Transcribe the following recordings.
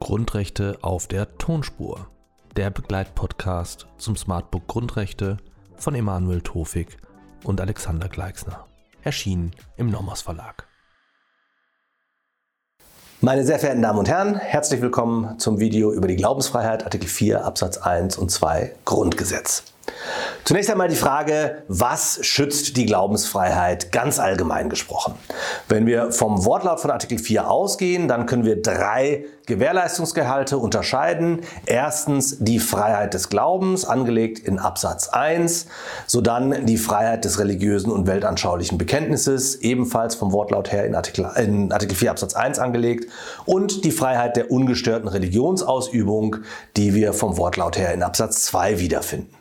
Grundrechte auf der Tonspur. Der Begleitpodcast zum Smartbook Grundrechte von Emanuel Tofik und Alexander Gleixner. Erschienen im Nomos Verlag. Meine sehr verehrten Damen und Herren, herzlich willkommen zum Video über die Glaubensfreiheit, Artikel 4 Absatz 1 und 2 Grundgesetz. Zunächst einmal die Frage, was schützt die Glaubensfreiheit ganz allgemein gesprochen? Wenn wir vom Wortlaut von Artikel 4 ausgehen, dann können wir drei Gewährleistungsgehalte unterscheiden. Erstens die Freiheit des Glaubens, angelegt in Absatz 1, sodann die Freiheit des religiösen und weltanschaulichen Bekenntnisses, ebenfalls vom Wortlaut her in Artikel, in Artikel 4 Absatz 1 angelegt, und die Freiheit der ungestörten Religionsausübung, die wir vom Wortlaut her in Absatz 2 wiederfinden.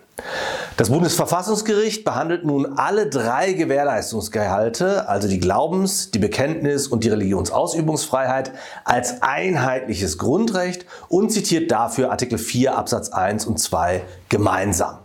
Das Bundesverfassungsgericht behandelt nun alle drei Gewährleistungsgehalte, also die Glaubens-, die Bekenntnis- und die Religionsausübungsfreiheit, als einheitliches Grundrecht und zitiert dafür Artikel 4 Absatz 1 und 2 gemeinsam.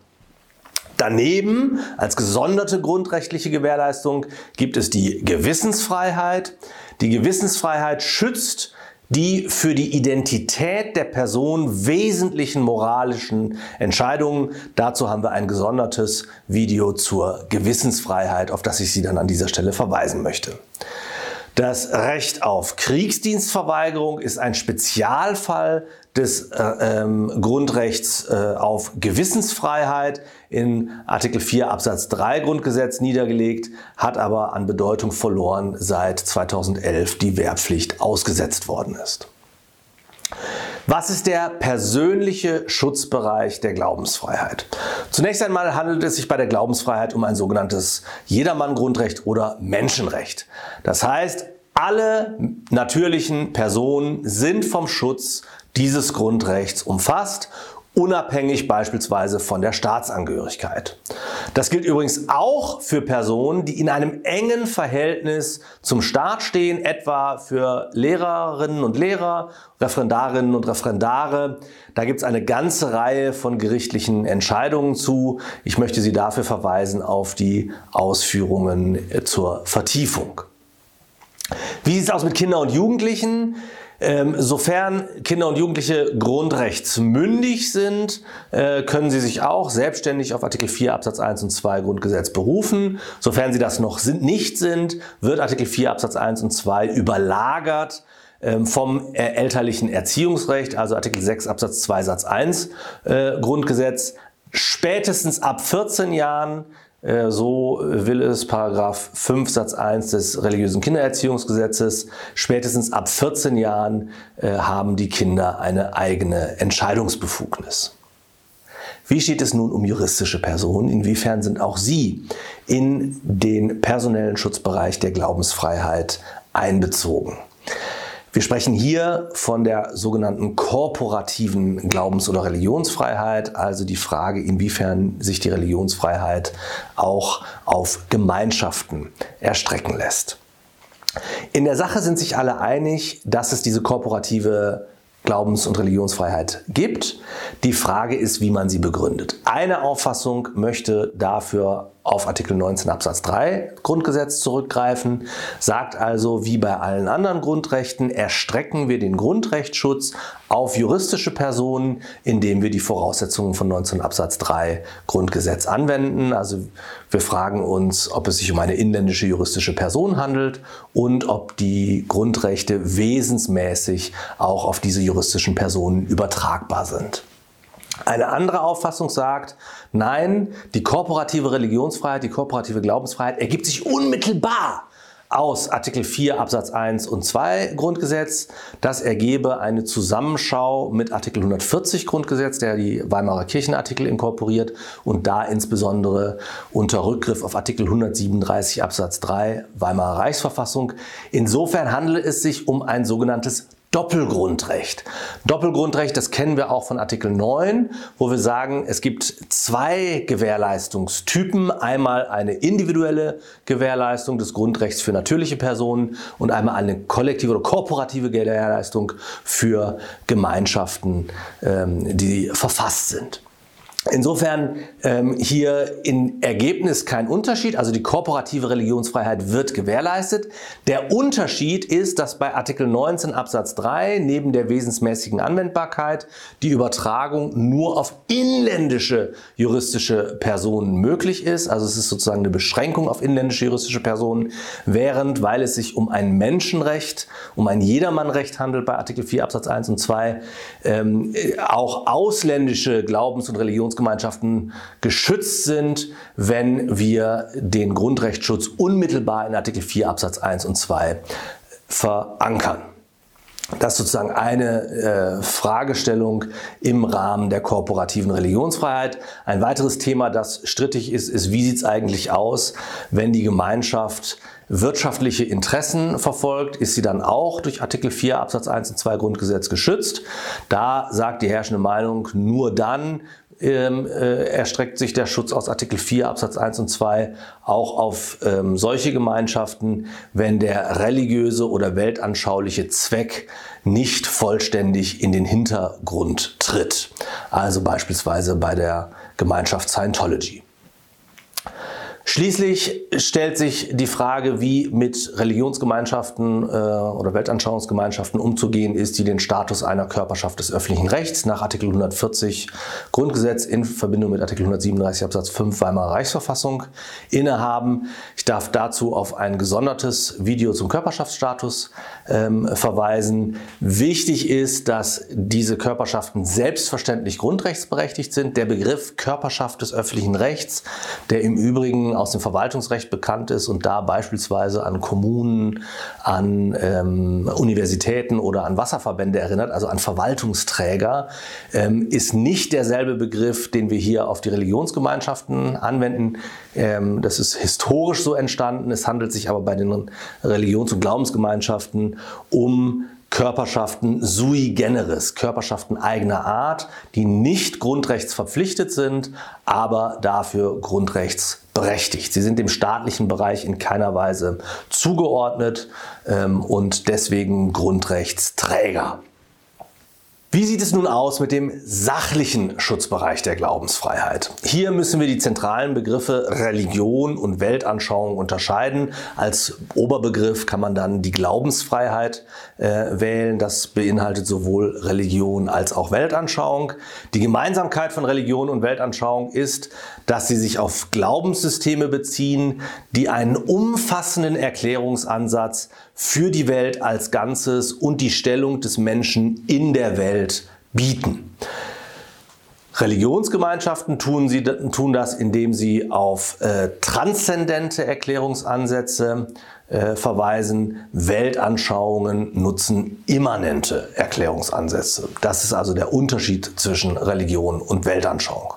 Daneben als gesonderte grundrechtliche Gewährleistung gibt es die Gewissensfreiheit. Die Gewissensfreiheit schützt die für die Identität der Person wesentlichen moralischen Entscheidungen. Dazu haben wir ein gesondertes Video zur Gewissensfreiheit, auf das ich Sie dann an dieser Stelle verweisen möchte. Das Recht auf Kriegsdienstverweigerung ist ein Spezialfall des äh, ähm, Grundrechts äh, auf Gewissensfreiheit in Artikel 4 Absatz 3 Grundgesetz niedergelegt, hat aber an Bedeutung verloren, seit 2011 die Wehrpflicht ausgesetzt worden ist. Was ist der persönliche Schutzbereich der Glaubensfreiheit? Zunächst einmal handelt es sich bei der Glaubensfreiheit um ein sogenanntes Jedermann-Grundrecht oder Menschenrecht. Das heißt, alle natürlichen Personen sind vom Schutz dieses Grundrechts umfasst unabhängig beispielsweise von der Staatsangehörigkeit. Das gilt übrigens auch für Personen, die in einem engen Verhältnis zum Staat stehen, etwa für Lehrerinnen und Lehrer, Referendarinnen und Referendare. Da gibt es eine ganze Reihe von gerichtlichen Entscheidungen zu. Ich möchte Sie dafür verweisen auf die Ausführungen zur Vertiefung. Wie sieht es aus mit Kindern und Jugendlichen? Ähm, sofern Kinder und Jugendliche grundrechtsmündig sind, äh, können sie sich auch selbstständig auf Artikel 4 Absatz 1 und 2 Grundgesetz berufen. Sofern sie das noch sind, nicht sind, wird Artikel 4 Absatz 1 und 2 überlagert ähm, vom äh, elterlichen Erziehungsrecht, also Artikel 6 Absatz 2 Satz 1 äh, Grundgesetz. Spätestens ab 14 Jahren so will es Paragraph 5 Satz 1 des religiösen Kindererziehungsgesetzes. Spätestens ab 14 Jahren äh, haben die Kinder eine eigene Entscheidungsbefugnis. Wie steht es nun um juristische Personen? Inwiefern sind auch sie in den personellen Schutzbereich der Glaubensfreiheit einbezogen? Wir sprechen hier von der sogenannten korporativen Glaubens- oder Religionsfreiheit, also die Frage, inwiefern sich die Religionsfreiheit auch auf Gemeinschaften erstrecken lässt. In der Sache sind sich alle einig, dass es diese korporative Glaubens- und Religionsfreiheit gibt. Die Frage ist, wie man sie begründet. Eine Auffassung möchte dafür auf Artikel 19 Absatz 3 Grundgesetz zurückgreifen, sagt also, wie bei allen anderen Grundrechten erstrecken wir den Grundrechtsschutz auf juristische Personen, indem wir die Voraussetzungen von 19 Absatz 3 Grundgesetz anwenden. Also wir fragen uns, ob es sich um eine inländische juristische Person handelt und ob die Grundrechte wesensmäßig auch auf diese juristischen Personen übertragbar sind. Eine andere Auffassung sagt, nein, die korporative Religionsfreiheit, die korporative Glaubensfreiheit ergibt sich unmittelbar aus Artikel 4 Absatz 1 und 2 Grundgesetz. Das ergebe eine Zusammenschau mit Artikel 140 Grundgesetz, der die Weimarer Kirchenartikel inkorporiert und da insbesondere unter Rückgriff auf Artikel 137 Absatz 3 Weimarer Reichsverfassung. Insofern handelt es sich um ein sogenanntes Doppelgrundrecht. Doppelgrundrecht, das kennen wir auch von Artikel 9, wo wir sagen, es gibt zwei Gewährleistungstypen. Einmal eine individuelle Gewährleistung des Grundrechts für natürliche Personen und einmal eine kollektive oder korporative Gewährleistung für Gemeinschaften, ähm, die verfasst sind. Insofern ähm, hier in Ergebnis kein Unterschied, also die korporative Religionsfreiheit wird gewährleistet. Der Unterschied ist, dass bei Artikel 19 Absatz 3 neben der wesensmäßigen Anwendbarkeit die Übertragung nur auf inländische juristische Personen möglich ist. Also es ist sozusagen eine Beschränkung auf inländische juristische Personen, während, weil es sich um ein Menschenrecht, um ein Jedermannrecht handelt bei Artikel 4 Absatz 1 und 2, ähm, auch ausländische Glaubens- und Religions Religionsgemeinschaften geschützt sind, wenn wir den Grundrechtsschutz unmittelbar in Artikel 4 Absatz 1 und 2 verankern. Das ist sozusagen eine äh, Fragestellung im Rahmen der korporativen Religionsfreiheit. Ein weiteres Thema, das strittig ist, ist, wie sieht es eigentlich aus, wenn die Gemeinschaft wirtschaftliche Interessen verfolgt, ist sie dann auch durch Artikel 4 Absatz 1 und 2 Grundgesetz geschützt. Da sagt die herrschende Meinung, nur dann ähm, äh, erstreckt sich der Schutz aus Artikel 4 Absatz 1 und 2 auch auf ähm, solche Gemeinschaften, wenn der religiöse oder weltanschauliche Zweck nicht vollständig in den Hintergrund tritt. Also beispielsweise bei der Gemeinschaft Scientology. Schließlich stellt sich die Frage, wie mit Religionsgemeinschaften äh, oder Weltanschauungsgemeinschaften umzugehen ist, die den Status einer Körperschaft des öffentlichen Rechts nach Artikel 140 Grundgesetz in Verbindung mit Artikel 137 Absatz 5 Weimarer Reichsverfassung innehaben. Ich darf dazu auf ein gesondertes Video zum Körperschaftsstatus ähm, verweisen. Wichtig ist, dass diese Körperschaften selbstverständlich grundrechtsberechtigt sind. Der Begriff Körperschaft des öffentlichen Rechts, der im Übrigen aus dem Verwaltungsrecht bekannt ist und da beispielsweise an Kommunen, an ähm, Universitäten oder an Wasserverbände erinnert, also an Verwaltungsträger, ähm, ist nicht derselbe Begriff, den wir hier auf die Religionsgemeinschaften anwenden. Ähm, das ist historisch so entstanden. Es handelt sich aber bei den Religions- und Glaubensgemeinschaften um Körperschaften sui generis, Körperschaften eigener Art, die nicht grundrechtsverpflichtet sind, aber dafür grundrechtsberechtigt. Sie sind dem staatlichen Bereich in keiner Weise zugeordnet ähm, und deswegen Grundrechtsträger. Wie sieht es nun aus mit dem sachlichen Schutzbereich der Glaubensfreiheit? Hier müssen wir die zentralen Begriffe Religion und Weltanschauung unterscheiden. Als Oberbegriff kann man dann die Glaubensfreiheit äh, wählen. Das beinhaltet sowohl Religion als auch Weltanschauung. Die Gemeinsamkeit von Religion und Weltanschauung ist, dass sie sich auf Glaubenssysteme beziehen, die einen umfassenden Erklärungsansatz für die Welt als Ganzes und die Stellung des Menschen in der Welt bieten. Religionsgemeinschaften tun, sie, tun das, indem sie auf äh, transzendente Erklärungsansätze äh, verweisen. Weltanschauungen nutzen immanente Erklärungsansätze. Das ist also der Unterschied zwischen Religion und Weltanschauung.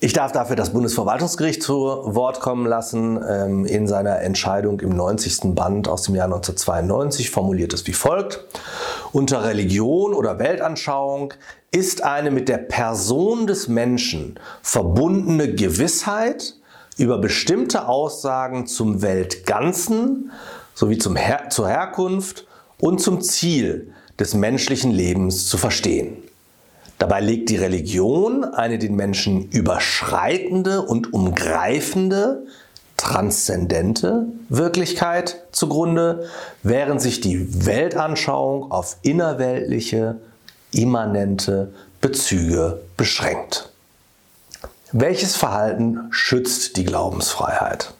Ich darf dafür das Bundesverwaltungsgericht zu Wort kommen lassen. Ähm, in seiner Entscheidung im 90. Band aus dem Jahr 1992 formuliert es wie folgt. Unter Religion oder Weltanschauung ist eine mit der Person des Menschen verbundene Gewissheit über bestimmte Aussagen zum Weltganzen sowie zum Her zur Herkunft und zum Ziel des menschlichen Lebens zu verstehen. Dabei legt die Religion eine den Menschen überschreitende und umgreifende, transzendente Wirklichkeit zugrunde, während sich die Weltanschauung auf innerweltliche, immanente Bezüge beschränkt. Welches Verhalten schützt die Glaubensfreiheit?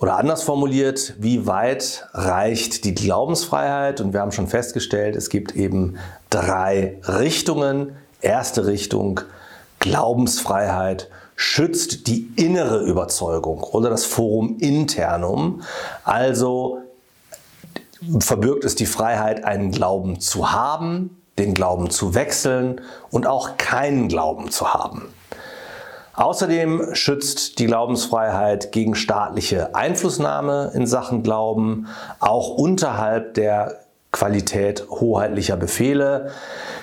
Oder anders formuliert, wie weit reicht die Glaubensfreiheit? Und wir haben schon festgestellt, es gibt eben drei Richtungen, Erste Richtung, Glaubensfreiheit schützt die innere Überzeugung oder das Forum internum. Also verbirgt es die Freiheit, einen Glauben zu haben, den Glauben zu wechseln und auch keinen Glauben zu haben. Außerdem schützt die Glaubensfreiheit gegen staatliche Einflussnahme in Sachen Glauben, auch unterhalb der Qualität hoheitlicher Befehle.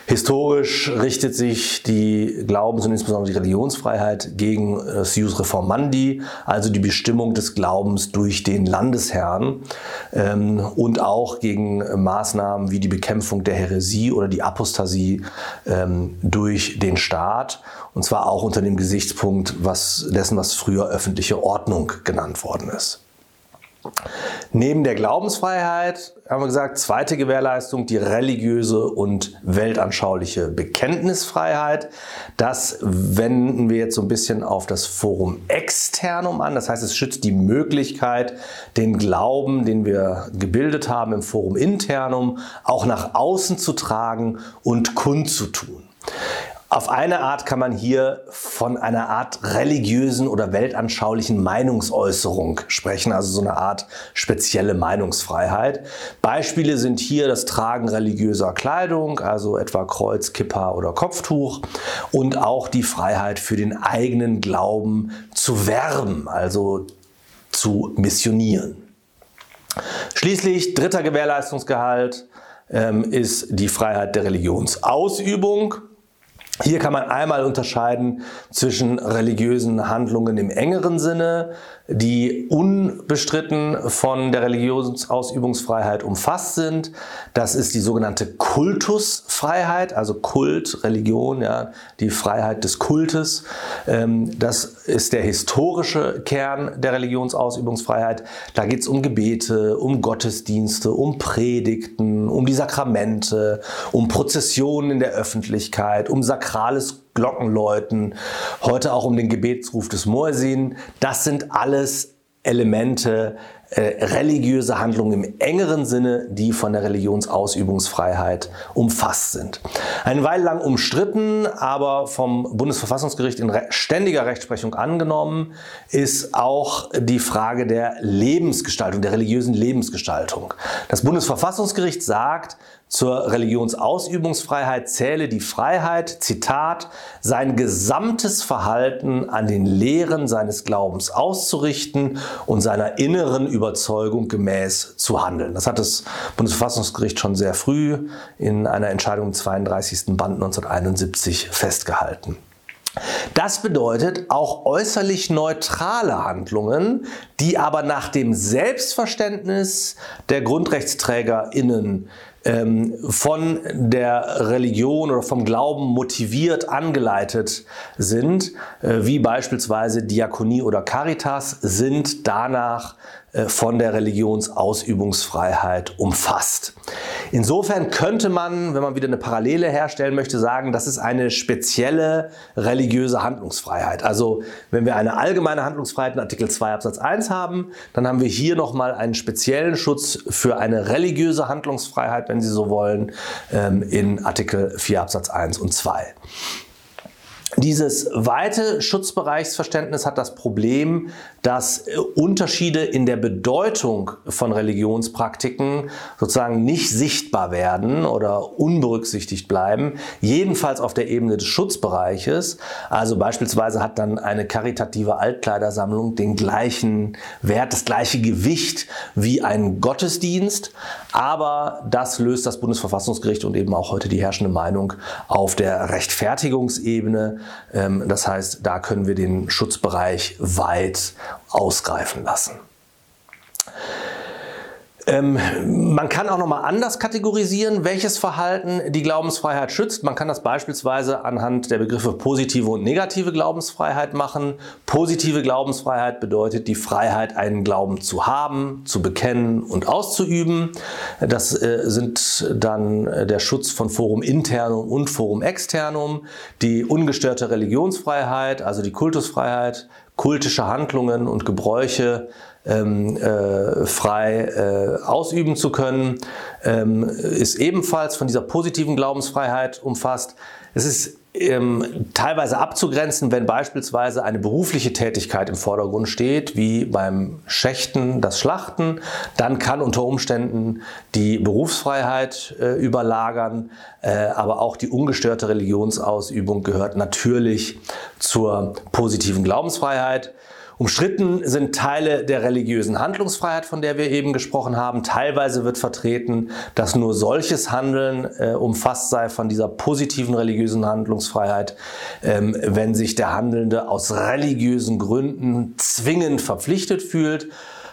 Historisch richtet sich die Glaubens- und insbesondere die Religionsfreiheit gegen das Jus Reformandi, also die Bestimmung des Glaubens durch den Landesherrn ähm, und auch gegen Maßnahmen wie die Bekämpfung der Häresie oder die Apostasie ähm, durch den Staat. Und zwar auch unter dem Gesichtspunkt was, dessen, was früher öffentliche Ordnung genannt worden ist. Neben der Glaubensfreiheit haben wir gesagt, zweite Gewährleistung, die religiöse und weltanschauliche Bekenntnisfreiheit. Das wenden wir jetzt so ein bisschen auf das Forum Externum an. Das heißt, es schützt die Möglichkeit, den Glauben, den wir gebildet haben im Forum Internum, auch nach außen zu tragen und kundzutun. Auf eine Art kann man hier von einer Art religiösen oder weltanschaulichen Meinungsäußerung sprechen, also so eine Art spezielle Meinungsfreiheit. Beispiele sind hier das Tragen religiöser Kleidung, also etwa Kreuz, Kippa oder Kopftuch und auch die Freiheit für den eigenen Glauben zu werben, also zu missionieren. Schließlich dritter Gewährleistungsgehalt ähm, ist die Freiheit der Religionsausübung. Hier kann man einmal unterscheiden zwischen religiösen Handlungen im engeren Sinne, die unbestritten von der Religionsausübungsfreiheit umfasst sind. Das ist die sogenannte Kultusfreiheit, also Kult, Religion, ja, die Freiheit des Kultes. Ähm, das ist der historische Kern der Religionsausübungsfreiheit. Da geht es um Gebete, um Gottesdienste, um Predigten, um die Sakramente, um Prozessionen in der Öffentlichkeit, um sakrales Glockenläuten, heute auch um den Gebetsruf des Moorsin. Das sind alles Elemente, äh, religiöse Handlungen im engeren Sinne, die von der Religionsausübungsfreiheit umfasst sind. Eine Weile lang umstritten, aber vom Bundesverfassungsgericht in re ständiger Rechtsprechung angenommen, ist auch die Frage der Lebensgestaltung, der religiösen Lebensgestaltung. Das Bundesverfassungsgericht sagt, zur Religionsausübungsfreiheit zähle die Freiheit, Zitat, sein gesamtes Verhalten an den Lehren seines Glaubens auszurichten und seiner inneren Überzeugung gemäß zu handeln. Das hat das Bundesverfassungsgericht schon sehr früh in einer Entscheidung im 32. Band 1971 festgehalten. Das bedeutet auch äußerlich neutrale Handlungen, die aber nach dem Selbstverständnis der GrundrechtsträgerInnen ähm, von der Religion oder vom Glauben motiviert angeleitet sind, äh, wie beispielsweise Diakonie oder Caritas, sind danach von der Religionsausübungsfreiheit umfasst. Insofern könnte man, wenn man wieder eine Parallele herstellen möchte, sagen, das ist eine spezielle religiöse Handlungsfreiheit. Also wenn wir eine allgemeine Handlungsfreiheit in Artikel 2 Absatz 1 haben, dann haben wir hier nochmal einen speziellen Schutz für eine religiöse Handlungsfreiheit, wenn Sie so wollen, ähm, in Artikel 4 Absatz 1 und 2. Dieses weite Schutzbereichsverständnis hat das Problem, dass äh, Unterschiede in der Bedeutung von Religionspraktiken sozusagen nicht sichtbar werden oder unberücksichtigt bleiben, jedenfalls auf der Ebene des Schutzbereiches. Also beispielsweise hat dann eine karitative Altkleidersammlung den gleichen Wert, das gleiche Gewicht wie ein Gottesdienst, aber das löst das Bundesverfassungsgericht und eben auch heute die herrschende Meinung auf der Rechtfertigungsebene. Ähm, das heißt, da können wir den Schutzbereich weit ausgreifen lassen. Ähm, man kann auch nochmal anders kategorisieren, welches Verhalten die Glaubensfreiheit schützt. Man kann das beispielsweise anhand der Begriffe positive und negative Glaubensfreiheit machen. Positive Glaubensfreiheit bedeutet die Freiheit, einen Glauben zu haben, zu bekennen und auszuüben. Das äh, sind dann äh, der Schutz von Forum internum und Forum externum, die ungestörte Religionsfreiheit, also die Kultusfreiheit, kultische Handlungen und Gebräuche ähm, äh, frei äh, ausüben zu können, ähm, ist ebenfalls von dieser positiven Glaubensfreiheit umfasst. Es ist ähm, teilweise abzugrenzen, wenn beispielsweise eine berufliche Tätigkeit im Vordergrund steht, wie beim Schächten das Schlachten, dann kann unter Umständen die Berufsfreiheit äh, überlagern, äh, aber auch die ungestörte Religionsausübung gehört natürlich zur positiven Glaubensfreiheit. Umstritten sind Teile der religiösen Handlungsfreiheit, von der wir eben gesprochen haben. Teilweise wird vertreten, dass nur solches Handeln äh, umfasst sei von dieser positiven religiösen Handlungsfreiheit, ähm, wenn sich der Handelnde aus religiösen Gründen zwingend verpflichtet fühlt.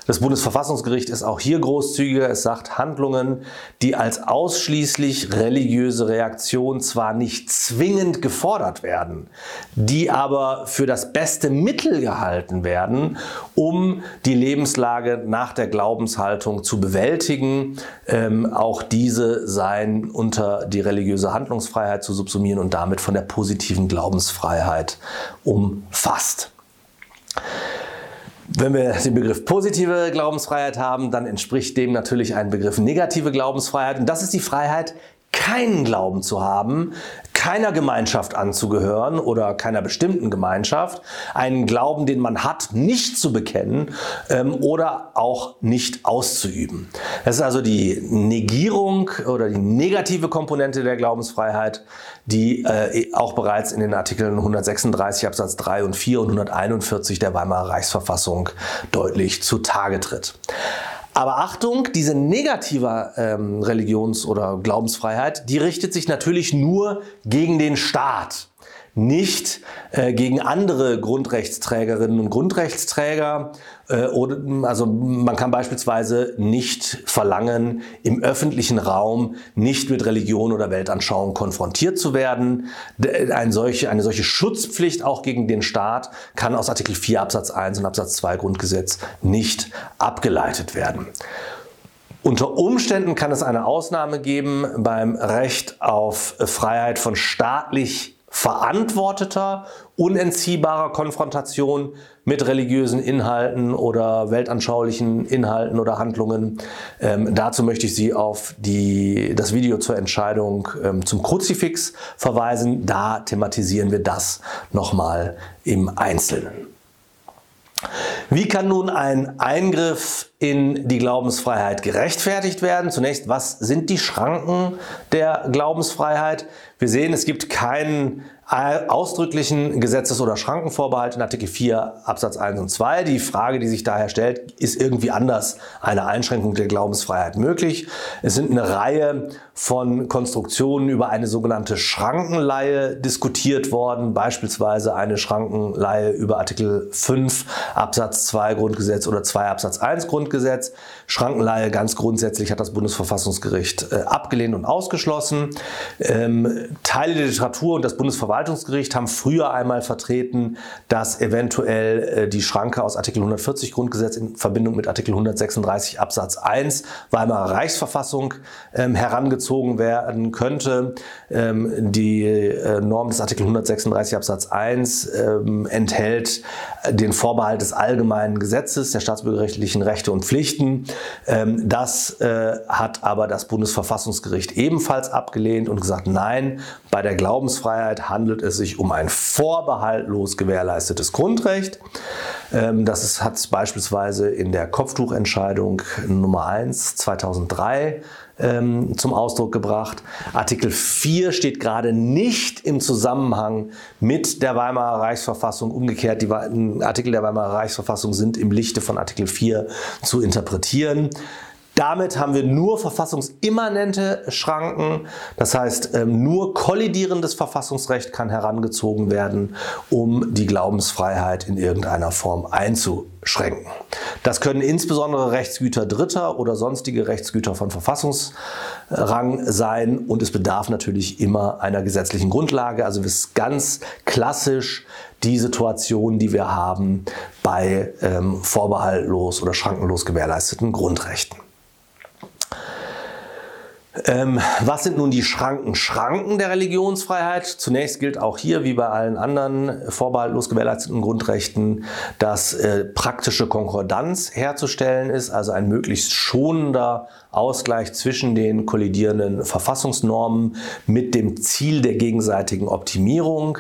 Das Bundesverfassungsgericht ist auch hier großzügiger. Es sagt, Handlungen, die als ausschließlich religiöse Reaktion zwar nicht zwingend gefordert werden, die aber für das beste Mittel gehalten werden, um die Lebenslage nach der Glaubenshaltung zu bewältigen, ähm, auch diese seien unter die religiöse Handlungsfreiheit zu subsumieren und damit von der positiven Glaubensfreiheit umfasst. Wenn wir den Begriff positive Glaubensfreiheit haben, dann entspricht dem natürlich ein Begriff negative Glaubensfreiheit. Und das ist die Freiheit, keinen Glauben zu haben, keiner Gemeinschaft anzugehören oder keiner bestimmten Gemeinschaft, einen Glauben, den man hat, nicht zu bekennen ähm, oder auch nicht auszuüben. Das ist also die Negierung oder die negative Komponente der Glaubensfreiheit, die äh, auch bereits in den Artikeln 136 Absatz 3 und 4 und 141 der Weimarer Reichsverfassung deutlich zutage tritt. Aber Achtung, diese negative ähm, Religions- oder Glaubensfreiheit, die richtet sich natürlich nur gegen den Staat nicht äh, gegen andere Grundrechtsträgerinnen und Grundrechtsträger. Äh, oder, also man kann beispielsweise nicht verlangen, im öffentlichen Raum nicht mit Religion oder Weltanschauung konfrontiert zu werden. Ein solche, eine solche Schutzpflicht auch gegen den Staat kann aus Artikel 4 Absatz 1 und Absatz 2 Grundgesetz nicht abgeleitet werden. Unter Umständen kann es eine Ausnahme geben beim Recht auf Freiheit von staatlich verantworteter, unentziehbarer Konfrontation mit religiösen Inhalten oder weltanschaulichen Inhalten oder Handlungen. Ähm, dazu möchte ich Sie auf die, das Video zur Entscheidung ähm, zum Kruzifix verweisen. Da thematisieren wir das nochmal im Einzelnen. Wie kann nun ein Eingriff in die Glaubensfreiheit gerechtfertigt werden? Zunächst, was sind die Schranken der Glaubensfreiheit? Wir sehen, es gibt keinen ausdrücklichen Gesetzes- oder Schrankenvorbehalt in Artikel 4 Absatz 1 und 2. Die Frage, die sich daher stellt, ist irgendwie anders eine Einschränkung der Glaubensfreiheit möglich. Es sind eine Reihe von Konstruktionen über eine sogenannte Schrankenleihe diskutiert worden, beispielsweise eine Schrankenleihe über Artikel 5 Absatz 2 Grundgesetz oder 2 Absatz 1 Grundgesetz. Schrankenleihe ganz grundsätzlich hat das Bundesverfassungsgericht äh, abgelehnt und ausgeschlossen. Ähm, Teile der Literatur und das Bundesverwaltungsgericht Verwaltungsgericht haben früher einmal vertreten, dass eventuell äh, die Schranke aus Artikel 140 Grundgesetz in Verbindung mit Artikel 136 Absatz 1 Weimarer Reichsverfassung ähm, herangezogen werden könnte. Ähm, die äh, Norm des Artikel 136 Absatz 1 ähm, enthält den Vorbehalt des allgemeinen Gesetzes der staatsbürgerrechtlichen Rechte und Pflichten. Ähm, das äh, hat aber das Bundesverfassungsgericht ebenfalls abgelehnt und gesagt, nein, bei der Glaubensfreiheit handelt es sich um ein vorbehaltlos gewährleistetes Grundrecht. Ähm, das hat es beispielsweise in der Kopftuchentscheidung Nummer 1 2003 ähm, zum Ausdruck gebracht. Artikel 4 steht gerade nicht im Zusammenhang mit der Weimarer Reichsverfassung. Umgekehrt, die Artikel der Weimarer Reichsverfassung sind im Lichte von Artikel 4 zu interpretieren. Damit haben wir nur verfassungsimmanente Schranken. Das heißt, ähm, nur kollidierendes Verfassungsrecht kann herangezogen werden, um die Glaubensfreiheit in irgendeiner Form einzuschränken. Das können insbesondere Rechtsgüter Dritter oder sonstige Rechtsgüter von Verfassungsrang sein und es bedarf natürlich immer einer gesetzlichen Grundlage. Also es ist ganz klassisch die Situation, die wir haben bei ähm, vorbehaltlos oder schrankenlos gewährleisteten Grundrechten. Ähm, was sind nun die Schranken? Schranken der Religionsfreiheit. Zunächst gilt auch hier, wie bei allen anderen vorbehaltlos gewährleisteten Grundrechten, dass äh, praktische Konkordanz herzustellen ist, also ein möglichst schonender Ausgleich zwischen den kollidierenden Verfassungsnormen mit dem Ziel der gegenseitigen Optimierung.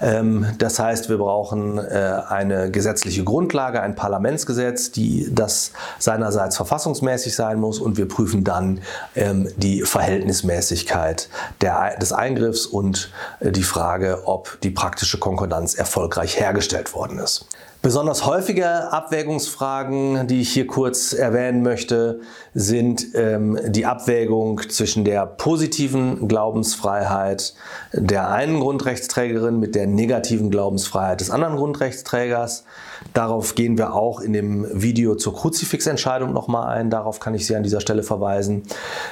Ähm, das heißt, wir brauchen äh, eine gesetzliche Grundlage, ein Parlamentsgesetz, die das seinerseits verfassungsmäßig sein muss und wir prüfen dann ähm, die Verhältnismäßigkeit des Eingriffs und äh, die Frage, ob die praktische Konkordanz erfolgreich hergestellt worden ist. Besonders häufige Abwägungsfragen, die ich hier kurz erwähnen möchte, sind ähm, die Abwägung zwischen der positiven Glaubensfreiheit der einen Grundrechtsträgerin mit der negativen Glaubensfreiheit des anderen Grundrechtsträgers. Darauf gehen wir auch in dem Video zur Kruzifixentscheidung nochmal ein. Darauf kann ich Sie an dieser Stelle verweisen.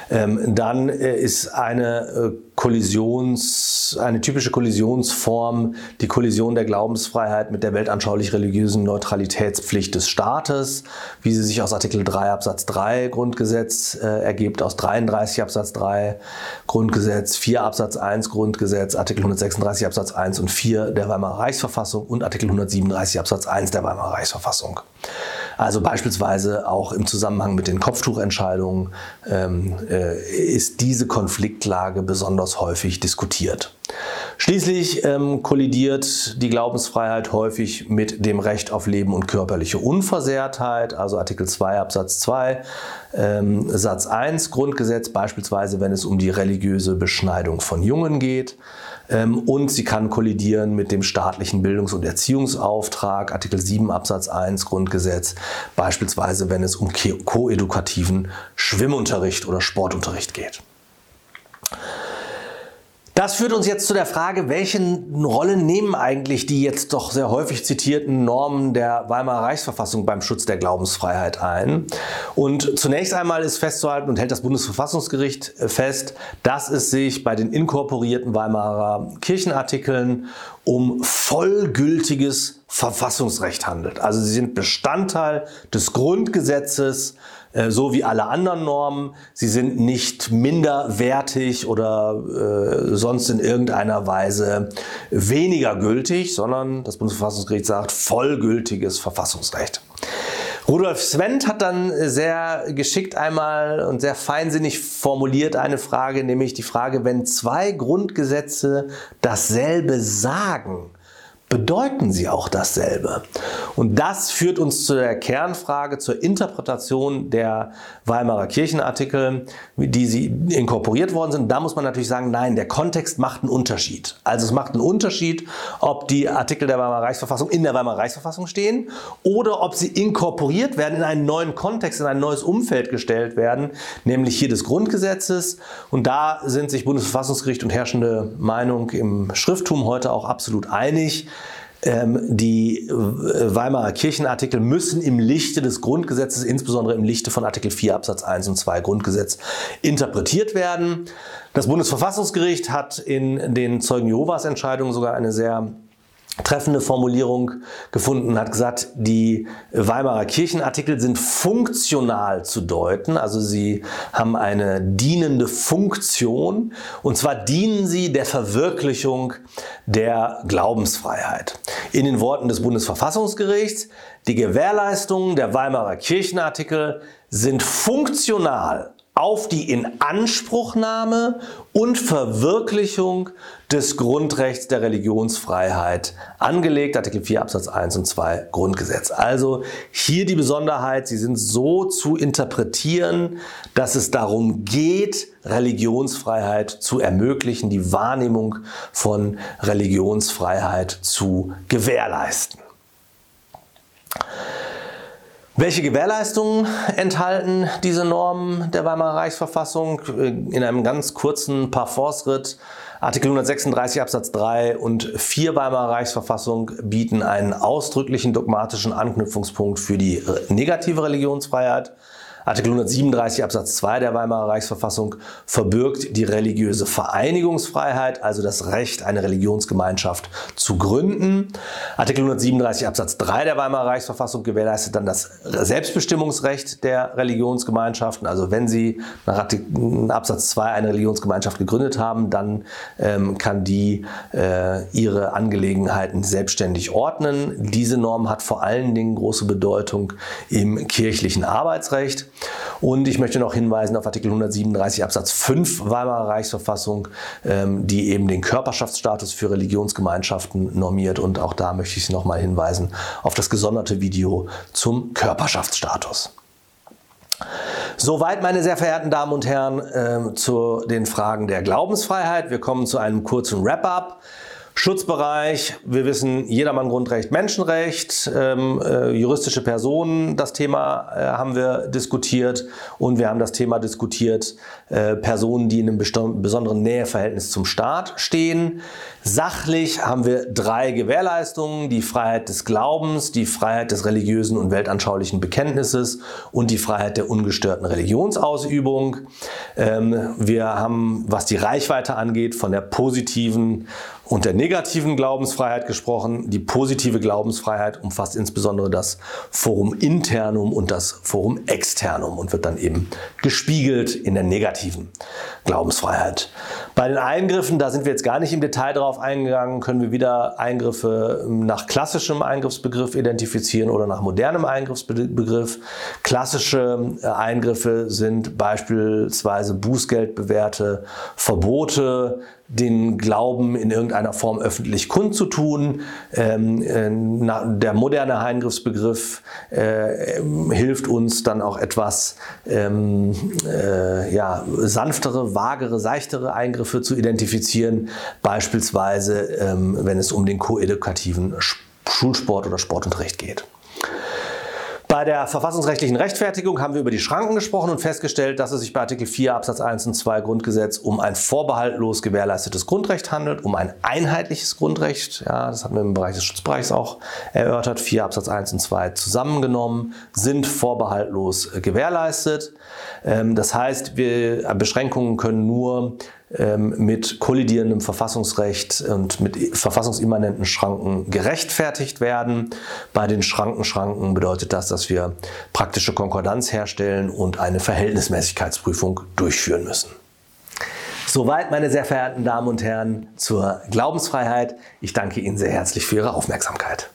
Ähm, dann äh, ist eine äh, Kollisions, eine typische Kollisionsform die Kollision der Glaubensfreiheit mit der weltanschaulich-religiösen Neutralitätspflicht des Staates, wie sie sich aus Artikel 3 Absatz 3 Grundgesetz äh, ergibt, aus 33 Absatz 3 Grundgesetz, 4 Absatz 1 Grundgesetz, Artikel 136 Absatz 1 und 4 der Weimarer Reichsverfassung und Artikel 137 Absatz 1 der Weimarer Reichsverfassung. Also beispielsweise auch im Zusammenhang mit den Kopftuchentscheidungen ähm, äh, ist diese Konfliktlage besonders häufig diskutiert. Schließlich ähm, kollidiert die Glaubensfreiheit häufig mit dem Recht auf Leben und körperliche Unversehrtheit, also Artikel 2 Absatz 2 ähm, Satz 1 Grundgesetz, beispielsweise wenn es um die religiöse Beschneidung von Jungen geht. Ähm, und sie kann kollidieren mit dem staatlichen Bildungs- und Erziehungsauftrag, Artikel 7 Absatz 1 Grundgesetz, beispielsweise wenn es um koedukativen Schwimmunterricht oder Sportunterricht geht. Das führt uns jetzt zu der Frage, welche Rolle nehmen eigentlich die jetzt doch sehr häufig zitierten Normen der Weimarer Reichsverfassung beim Schutz der Glaubensfreiheit ein? Und zunächst einmal ist festzuhalten und hält das Bundesverfassungsgericht fest, dass es sich bei den inkorporierten Weimarer Kirchenartikeln um vollgültiges Verfassungsrecht handelt. Also sie sind Bestandteil des Grundgesetzes so wie alle anderen Normen. Sie sind nicht minderwertig oder äh, sonst in irgendeiner Weise weniger gültig, sondern das Bundesverfassungsgericht sagt vollgültiges Verfassungsrecht. Rudolf Swendt hat dann sehr geschickt einmal und sehr feinsinnig formuliert eine Frage, nämlich die Frage, wenn zwei Grundgesetze dasselbe sagen, bedeuten sie auch dasselbe. Und das führt uns zu der Kernfrage, zur Interpretation der Weimarer Kirchenartikel, die sie inkorporiert worden sind. Da muss man natürlich sagen, nein, der Kontext macht einen Unterschied. Also es macht einen Unterschied, ob die Artikel der Weimarer Reichsverfassung in der Weimarer Reichsverfassung stehen oder ob sie inkorporiert werden, in einen neuen Kontext, in ein neues Umfeld gestellt werden, nämlich hier des Grundgesetzes. Und da sind sich Bundesverfassungsgericht und herrschende Meinung im Schrifttum heute auch absolut einig. Ähm, die äh, Weimarer Kirchenartikel müssen im Lichte des Grundgesetzes, insbesondere im Lichte von Artikel 4 Absatz 1 und 2 Grundgesetz, interpretiert werden. Das Bundesverfassungsgericht hat in den Zeugen Jehovas Entscheidungen sogar eine sehr treffende Formulierung gefunden, hat gesagt, die Weimarer Kirchenartikel sind funktional zu deuten, also sie haben eine dienende Funktion und zwar dienen sie der Verwirklichung der Glaubensfreiheit. In den Worten des Bundesverfassungsgerichts, die Gewährleistungen der Weimarer Kirchenartikel sind funktional auf die Inanspruchnahme und Verwirklichung des Grundrechts der Religionsfreiheit angelegt, Artikel 4 Absatz 1 und 2 Grundgesetz. Also hier die Besonderheit, sie sind so zu interpretieren, dass es darum geht, Religionsfreiheit zu ermöglichen, die Wahrnehmung von Religionsfreiheit zu gewährleisten. Welche Gewährleistungen enthalten diese Normen der Weimarer Reichsverfassung? In einem ganz kurzen Parforce-Ritt Artikel 136 Absatz 3 und 4 Weimarer Reichsverfassung bieten einen ausdrücklichen dogmatischen Anknüpfungspunkt für die negative Religionsfreiheit. Artikel 137 Absatz 2 der Weimarer Reichsverfassung verbirgt die religiöse Vereinigungsfreiheit, also das Recht, eine Religionsgemeinschaft zu gründen. Artikel 137 Absatz 3 der Weimarer Reichsverfassung gewährleistet dann das Selbstbestimmungsrecht der Religionsgemeinschaften. Also wenn Sie nach Absatz 2 eine Religionsgemeinschaft gegründet haben, dann ähm, kann die äh, ihre Angelegenheiten selbstständig ordnen. Diese Norm hat vor allen Dingen große Bedeutung im kirchlichen Arbeitsrecht. Und ich möchte noch hinweisen auf Artikel 137 Absatz 5 Weimarer Reichsverfassung, ähm, die eben den Körperschaftsstatus für Religionsgemeinschaften normiert. Und auch da möchte ich nochmal hinweisen auf das gesonderte Video zum Körperschaftsstatus. Soweit, meine sehr verehrten Damen und Herren, äh, zu den Fragen der Glaubensfreiheit. Wir kommen zu einem kurzen Wrap-up. Schutzbereich, wir wissen, jedermann Grundrecht, Menschenrecht, ähm, äh, juristische Personen, das Thema äh, haben wir diskutiert und wir haben das Thema diskutiert, äh, Personen, die in einem besonderen Näheverhältnis zum Staat stehen. Sachlich haben wir drei Gewährleistungen, die Freiheit des Glaubens, die Freiheit des religiösen und weltanschaulichen Bekenntnisses und die Freiheit der ungestörten Religionsausübung. Ähm, wir haben, was die Reichweite angeht, von der positiven und der negativen Glaubensfreiheit gesprochen. Die positive Glaubensfreiheit umfasst insbesondere das Forum Internum und das Forum Externum und wird dann eben gespiegelt in der negativen Glaubensfreiheit. Bei den Eingriffen, da sind wir jetzt gar nicht im Detail drauf eingegangen, können wir wieder Eingriffe nach klassischem Eingriffsbegriff identifizieren oder nach modernem Eingriffsbegriff. Klassische äh, Eingriffe sind beispielsweise Bußgeldbewährte Verbote, den Glauben in irgendeiner Form öffentlich kundzutun. Ähm, äh, der moderne Eingriffsbegriff äh, hilft uns dann auch etwas ähm, äh, ja, sanftere, vagere, seichtere Eingriffe zu identifizieren, beispielsweise ähm, wenn es um den koedukativen Schulsport oder Sportunterricht geht. Bei der verfassungsrechtlichen Rechtfertigung haben wir über die Schranken gesprochen und festgestellt, dass es sich bei Artikel 4 Absatz 1 und 2 Grundgesetz um ein vorbehaltlos gewährleistetes Grundrecht handelt, um ein einheitliches Grundrecht. Ja, das hatten wir im Bereich des Schutzbereichs auch erörtert. 4 Absatz 1 und 2 zusammengenommen sind vorbehaltlos gewährleistet. Ähm, das heißt, wir, Beschränkungen können nur mit kollidierendem Verfassungsrecht und mit verfassungsimmanenten Schranken gerechtfertigt werden. Bei den Schrankenschranken bedeutet das, dass wir praktische Konkordanz herstellen und eine Verhältnismäßigkeitsprüfung durchführen müssen. Soweit, meine sehr verehrten Damen und Herren, zur Glaubensfreiheit. Ich danke Ihnen sehr herzlich für Ihre Aufmerksamkeit.